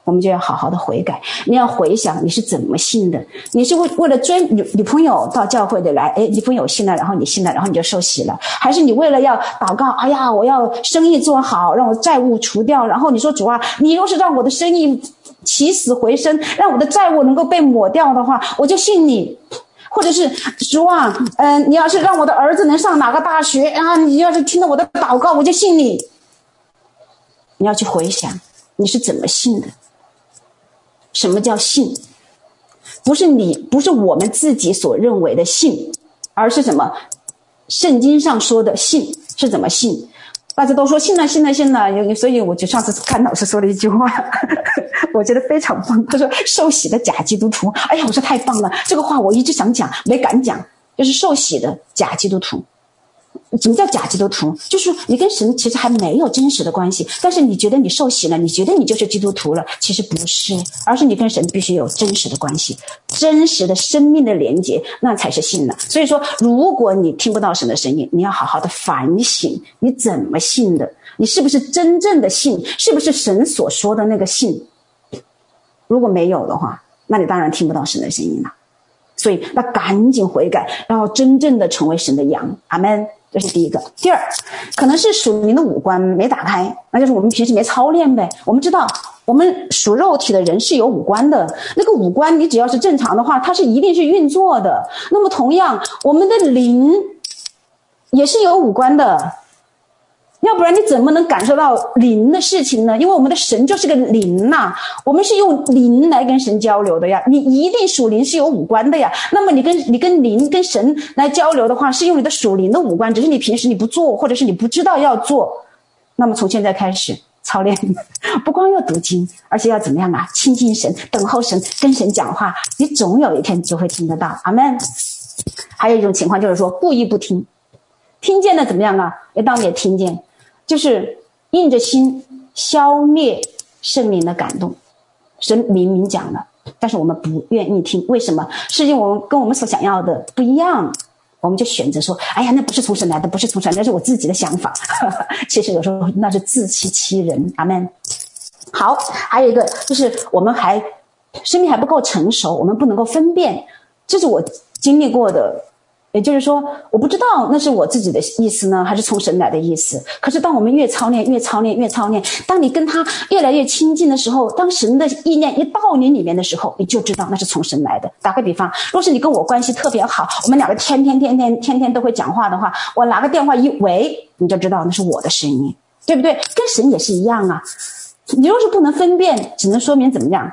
我们就要好好的悔改，你要回想你是怎么信的。你是为为了追女女朋友到教会的来，哎，女朋友信了，然后你信了，然后你就受洗了，还是你为了要祷告？哎呀，我要生意做好，让我债务除掉。然后你说主啊，你若是让我的生意起死回生，让我的债务能够被抹掉的话，我就信你。或者是主啊，嗯、你要是让我的儿子能上哪个大学啊，你要是听到我的祷告，我就信你。你要去回想你是怎么信的？什么叫信？不是你，不是我们自己所认为的信，而是什么？圣经上说的信是怎么信？大家都说信了，信了，信了。所以我就上次看老师说了一句话，[laughs] 我觉得非常棒。他说：“受洗的假基督徒。”哎呀，我说太棒了，这个话我一直想讲，没敢讲，就是受洗的假基督徒。什么叫假基督徒？就是你跟神其实还没有真实的关系，但是你觉得你受洗了，你觉得你就是基督徒了，其实不是，而是你跟神必须有真实的关系，真实的生命的连接，那才是信了。所以说，如果你听不到神的声音，你要好好的反省，你怎么信的？你是不是真正的信？是不是神所说的那个信？如果没有的话，那你当然听不到神的声音了。所以，那赶紧悔改，然后真正的成为神的羊。阿门。这是第一个，第二，可能是属灵的五官没打开，那就是我们平时没操练呗。我们知道，我们属肉体的人是有五官的，那个五官你只要是正常的话，它是一定是运作的。那么同样，我们的灵也是有五官的。要不然你怎么能感受到灵的事情呢？因为我们的神就是个灵呐、我们是用灵来跟神交流的呀。你一定属灵是有五官的呀。那么你跟你跟灵跟神来交流的话，是用你的属灵的五官，只是你平时你不做，或者是你不知道要做。那么从现在开始操练，不光要读经，而且要怎么样啊？亲近神，等候神，跟神讲话，你总有一天就会听得到。阿门。还有一种情况就是说故意不听，听见了怎么样啊？也当你也听见。就是硬着心消灭圣灵的感动，神明明讲了，但是我们不愿意听，为什么？是因为我们跟我们所想要的不一样，我们就选择说：“哎呀，那不是从神来的，不是从神，那是我自己的想法。[laughs] ”其实有时候那是自欺欺人。阿门。好，还有一个就是我们还生命还不够成熟，我们不能够分辨，这是我经历过的。也就是说，我不知道那是我自己的意思呢，还是从神来的意思。可是，当我们越操练，越操练，越操练，当你跟他越来越亲近的时候，当神的意念一到你里面的时候，你就知道那是从神来的。打个比方，若是你跟我关系特别好，我们两个天天天天天天都会讲话的话，我拿个电话一喂，你就知道那是我的声音。对不对？跟神也是一样啊。你若是不能分辨，只能说明怎么样，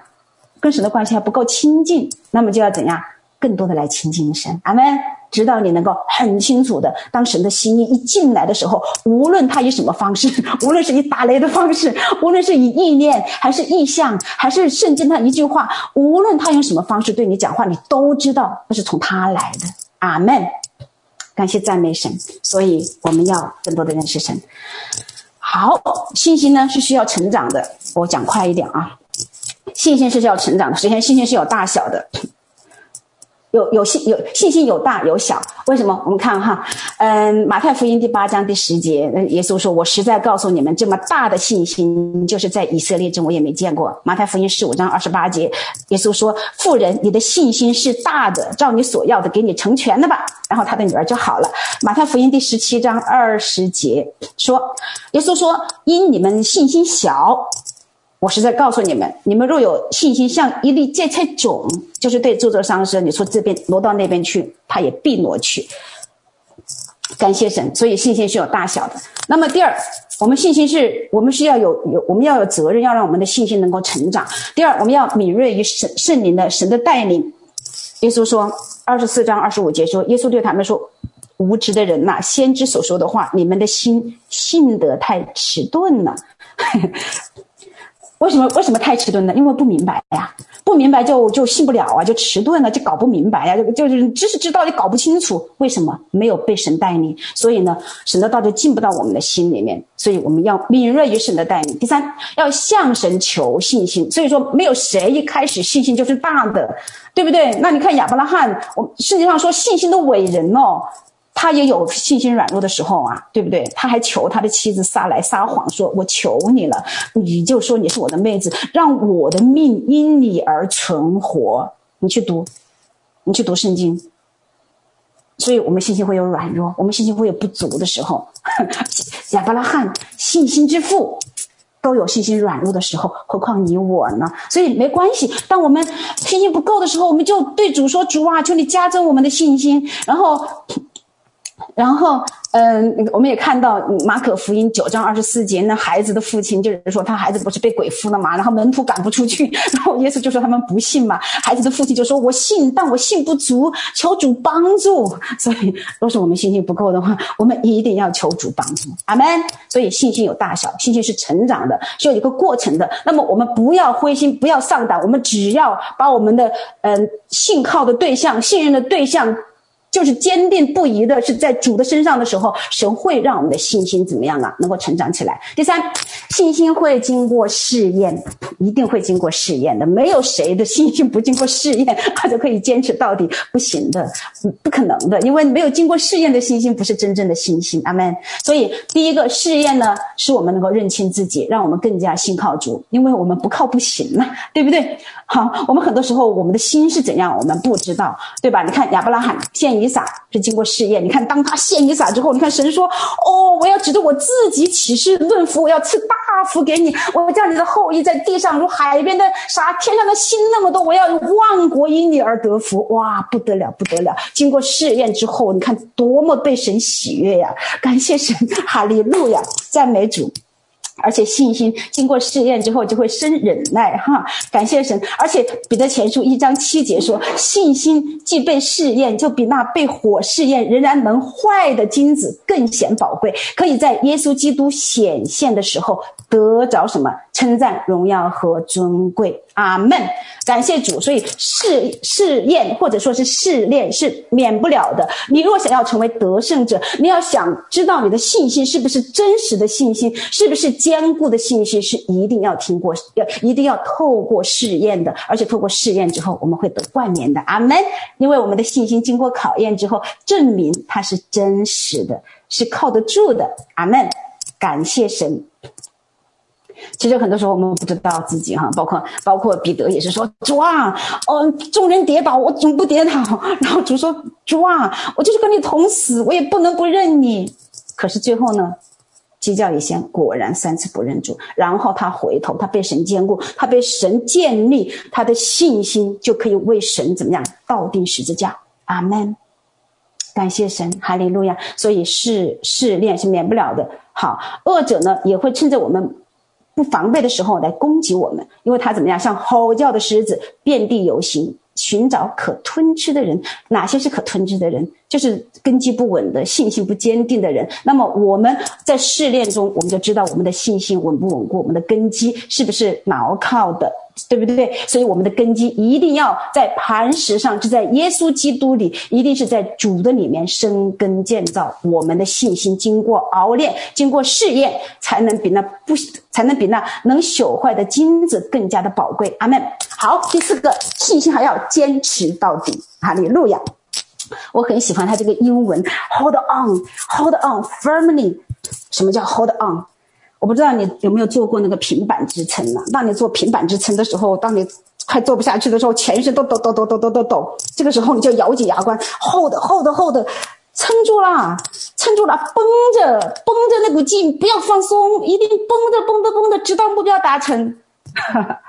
跟神的关系还不够亲近，那么就要怎样？更多的来亲近神，阿门。直到你能够很清楚的，当神的心意一进来的时候，无论他以什么方式，[laughs] 无论是以打雷的方式，[laughs] 无论是以意念，还是意象，还是圣经他一句话，无论他用什么方式对你讲话，你都知道那是从他来的，阿门。感谢赞美神，所以我们要更多的认识神。好，信心呢是需要成长的，我讲快一点啊，信心是需要成长的，首先信心是有大小的。有有信有信心有大有小，为什么？我们看哈，嗯，马太福音第八章第十节，耶稣说：“我实在告诉你们，这么大的信心，就是在以色列中我也没见过。”马太福音十五章二十八节，耶稣说：“妇人，你的信心是大的，照你所要的给你成全了吧。”然后他的女儿就好了。马太福音第十七章二十节说：“耶稣说，因你们信心小。”我实在告诉你们，你们若有信心，像一粒芥菜种，就是对做作商说，你说这边挪到那边去，他也必挪去。感谢神，所以信心是有大小的。那么第二，我们信心是我们是要有有，我们要有责任，要让我们的信心能够成长。第二，我们要敏锐于神圣灵的神的带领。耶稣说，二十四章二十五节说，耶稣对他们说：“无知的人呐，先知所说的话，你们的心信得太迟钝了。”为什么为什么太迟钝呢？因为不明白呀，不明白就就信不了啊，就迟钝了，就搞不明白呀，就就是知识知道也搞不清楚，为什么没有被神带领？所以呢，神的道就进不到我们的心里面。所以我们要敏锐于神的带领。第三，要向神求信心。所以说，没有谁一开始信心就是大的，对不对？那你看亚伯拉罕，我圣经上说信心的伟人哦。他也有信心软弱的时候啊，对不对？他还求他的妻子撒来撒谎说：“我求你了，你就说你是我的妹子，让我的命因你而存活。”你去读，你去读圣经。所以我们信心会有软弱，我们信心会有不足的时候。[laughs] 亚伯拉罕信心之父都有信心软弱的时候，何况你我呢？所以没关系。当我们信心不够的时候，我们就对主说：“主啊，求你加增我们的信心。”然后。然后，嗯，我们也看到马可福音九章二十四节，那孩子的父亲就是说，他孩子不是被鬼附了吗？然后门徒赶不出去，[laughs] 然后耶稣就说他们不信嘛。孩子的父亲就说：“我信，但我信不足，求主帮助。”所以，若是我们信心不够的话，我们一定要求主帮助。阿门。所以信心有大小，信心是成长的，是有一个过程的。那么我们不要灰心，不要丧胆，我们只要把我们的嗯信靠的对象、信任的对象。就是坚定不移的，是在主的身上的时候，神会让我们的信心怎么样啊？能够成长起来。第三，信心会经过试验，一定会经过试验的。没有谁的信心不经过试验，他就可以坚持到底，不行的，不可能的。因为没有经过试验的信心，不是真正的信心。阿门。所以第一个试验呢，是我们能够认清自己，让我们更加信靠主，因为我们不靠不行了，对不对？好，我们很多时候我们的心是怎样，我们不知道，对吧？你看亚伯拉罕现献。以撒是经过试验，你看，当他献以撒之后，你看神说：“哦，我要指着我自己起誓论福，我要赐大福给你，我要叫你的后裔在地上如海边的沙，天上的星那么多，我要万国因你而得福。”哇，不得了，不得了！经过试验之后，你看多么被神喜悦呀！感谢神，哈利路亚，赞美主。而且信心经过试验之后就会生忍耐，哈！感谢神。而且彼得前书一章七节说，信心既被试验，就比那被火试验仍然能坏的金子更显宝贵，可以在耶稣基督显现的时候得着什么？称赞、荣耀和尊贵。阿门。感谢主。所以试试验或者说是试炼是免不了的。你若想要成为得胜者，你要想知道你的信心是不是真实的信心，是不是坚固的信心，是一定要听过，要一定要透过试验的。而且透过试验之后，我们会得冠冕的。阿门。因为我们的信心经过考验之后，证明它是真实的，是靠得住的。阿门。感谢神。其实很多时候我们不知道自己哈，包括包括彼得也是说，主啊，哦，众人跌倒，我总不跌倒。[laughs] 然后主说，主啊，我就是跟你同死，我也不能不认你。可是最后呢，鸡叫一声，果然三次不认主。然后他回头，他被神坚固，他被神建立，他的信心就可以为神怎么样倒定十字架。阿门。感谢神，哈利路亚。所以试试炼是免不了的。好，恶者呢也会趁着我们不防备的时候来攻击我们，因为他怎么样，像吼叫的狮子，遍地游行。寻找可吞吃的人，哪些是可吞吃的人？就是根基不稳的、信心不坚定的人。那么我们在试炼中，我们就知道我们的信心稳不稳固，我们的根基是不是牢靠的。对不对？所以我们的根基一定要在磐石上，就在耶稣基督里，一定是在主的里面生根建造。我们的信心经过熬炼，经过试验，才能比那不，才能比那能朽坏的金子更加的宝贵。阿门。好，第四个信心还要坚持到底。哈利路亚！我很喜欢他这个英文，hold on，hold on firmly。什么叫 hold on？我不知道你有没有做过那个平板支撑呢？当你做平板支撑的时候，当你快做不下去的时候，全身都抖抖抖抖抖抖抖，这个时候你就咬紧牙关，hold hold hold，撑住啦，撑住了，绷着，绷着那股劲，不要放松，一定绷着，绷着，绷着，直到目标达成。哈哈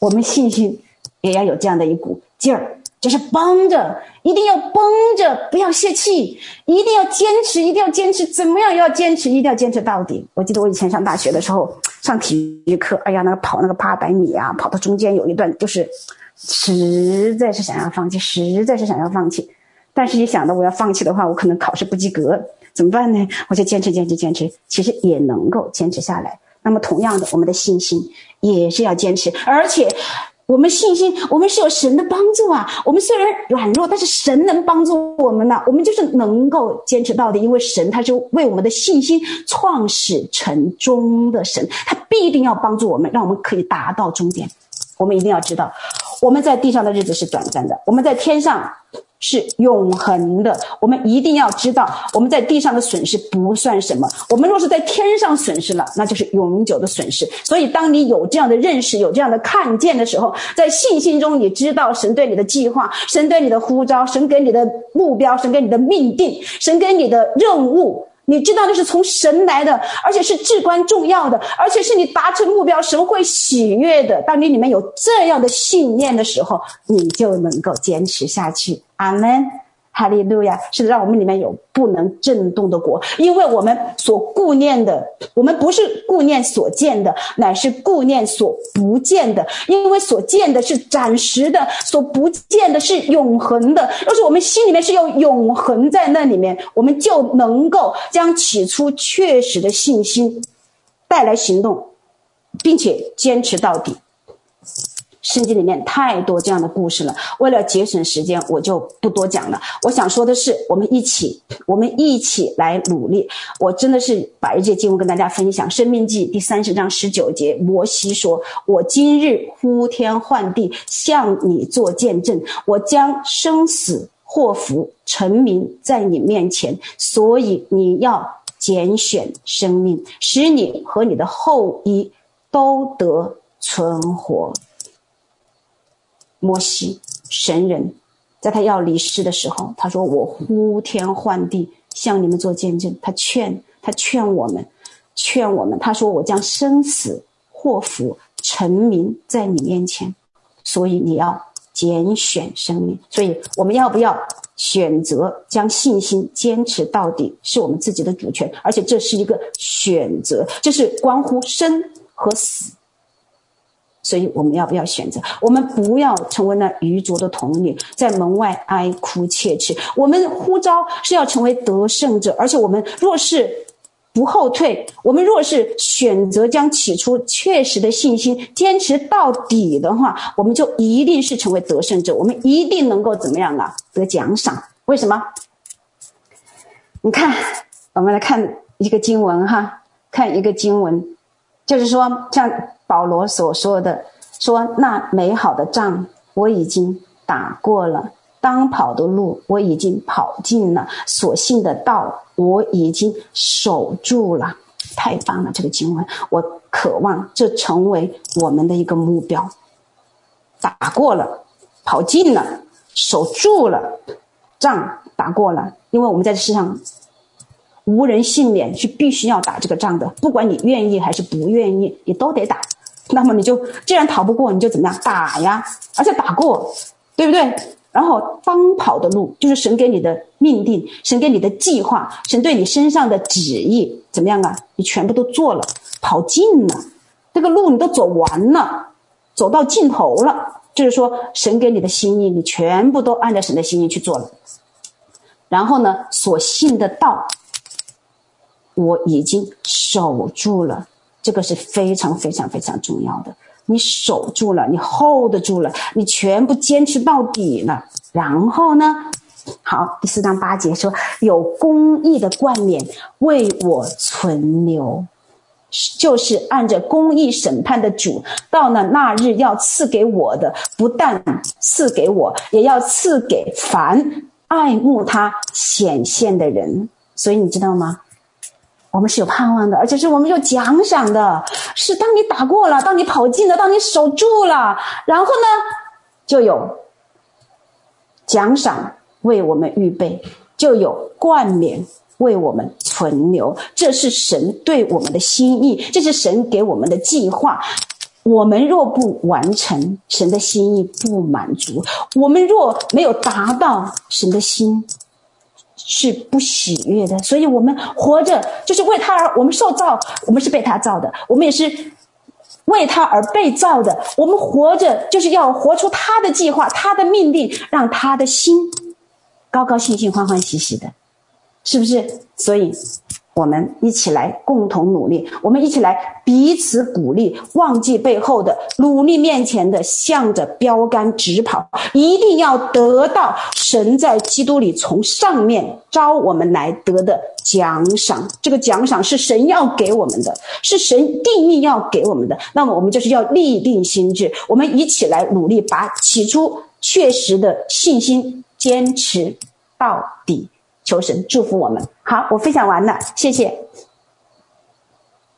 我们信心也要有这样的一股劲儿。就是绷着，一定要绷着，不要泄气，一定要坚持，一定要坚持，怎么样要坚持，一定要坚持到底。我记得我以前上大学的时候，上体育课，哎呀，那个跑那个八百米啊，跑到中间有一段，就是实在是想要放弃，实在是想要放弃。但是一想到我要放弃的话，我可能考试不及格，怎么办呢？我就坚持，坚持，坚持，其实也能够坚持下来。那么同样的，我们的信心也是要坚持，而且。我们信心，我们是有神的帮助啊！我们虽然软弱，但是神能帮助我们呢、我们就是能够坚持到底，因为神他是为我们的信心创始成终的神，他必定要帮助我们，让我们可以达到终点。我们一定要知道，我们在地上的日子是短暂的，我们在天上。是永恒的，我们一定要知道，我们在地上的损失不算什么。我们若是在天上损失了，那就是永久的损失。所以，当你有这样的认识、有这样的看见的时候，在信心中，你知道神对你的计划、神对你的呼召、神给你的目标、神给你的命定、神给你的任务。你知道那是从神来的，而且是至关重要的，而且是你达成目标，神会喜悦的。当你里面有这样的信念的时候，你就能够坚持下去。阿门。哈利路亚！是让我们里面有不能震动的国，因为我们所顾念的，我们不是顾念所见的，乃是顾念所不见的。因为所见的是暂时的，所不见的是永恒的。要是我们心里面是有永恒在那里面，我们就能够将起初确实的信心带来行动，并且坚持到底。圣经里面太多这样的故事了，为了节省时间，我就不多讲了。我想说的是，我们一起，我们一起来努力。我真的是把一节经文跟大家分享，《生命记》第三十章十九节，摩西说：“我今日呼天唤地，向你做见证，我将生死祸福陈明在你面前，所以你要拣选生命，使你和你的后裔都得存活。”摩西神人，在他要离世的时候，他说：“我呼天唤地，向你们做见证。”他劝他劝我们，劝我们。他说：“我将生死祸福陈明在你面前，所以你要拣选生命。所以我们要不要选择将信心坚持到底，是我们自己的主权，而且这是一个选择，这是关乎生和死。”所以我们要不要选择？我们不要成为那愚拙的童女，在门外哀哭切齿。我们呼召是要成为得胜者，而且我们若是不后退，我们若是选择将起初确实的信心坚持到底的话，我们就一定是成为得胜者。我们一定能够怎么样啊？得奖赏？为什么？你看，我们来看一个经文哈，看一个经文，就是说像。保罗所说的，说那美好的仗我已经打过了，当跑的路我已经跑尽了，所信的道我已经守住了。太棒了，这个经文，我渴望这成为我们的一个目标。打过了，跑尽了，守住了，仗打过了，因为我们在这世上无人幸免，是必须要打这个仗的，不管你愿意还是不愿意，你都得打。那么你就既然逃不过，你就怎么样打呀？而且打过，对不对？然后当跑的路就是神给你的命定，神给你的计划，神对你身上的旨意怎么样啊？你全部都做了，跑尽了，这个路你都走完了，走到尽头了。就是说，神给你的心意，你全部都按照神的心意去做了。然后呢，所信的道，我已经守住了，这个是非常非常非常重要的。你守住了，你 hold 住了，你全部坚持到底了。然后呢？好，第四章八节说，有公义的冠冕为我存留，就是按着公义审判的主，到了那日要赐给我的，不但赐给我，也要赐给凡爱慕他显现的人。所以你知道吗？我们是有盼望的，而且是我们有奖赏的。是当你打过了，当你跑进了，当你守住了，然后呢，就有奖赏。为我们预备，就有冠冕为我们存留。这是神对我们的心意，这是神给我们的计划。我们若不完成神的心意，不满足；我们若没有达到神的心，是不喜悦的。所以，我们活着就是为他而，我们受造，我们是被他造的，我们也是为他而被造的。我们活着就是要活出他的计划，他的命令，让他的心。高高兴兴、欢欢喜喜的，是不是？所以，我们一起来共同努力，我们一起来彼此鼓励，忘记背后的，努力面前的，向着标杆直跑，一定要得到神在基督里从上面招我们来得的奖赏。这个奖赏是神要给我们的，是神定义要给我们的。那么，我们就是要立定心志，我们一起来努力，把起初确实的信心。坚持到底，求神祝福我们。好，我分享完了，谢谢。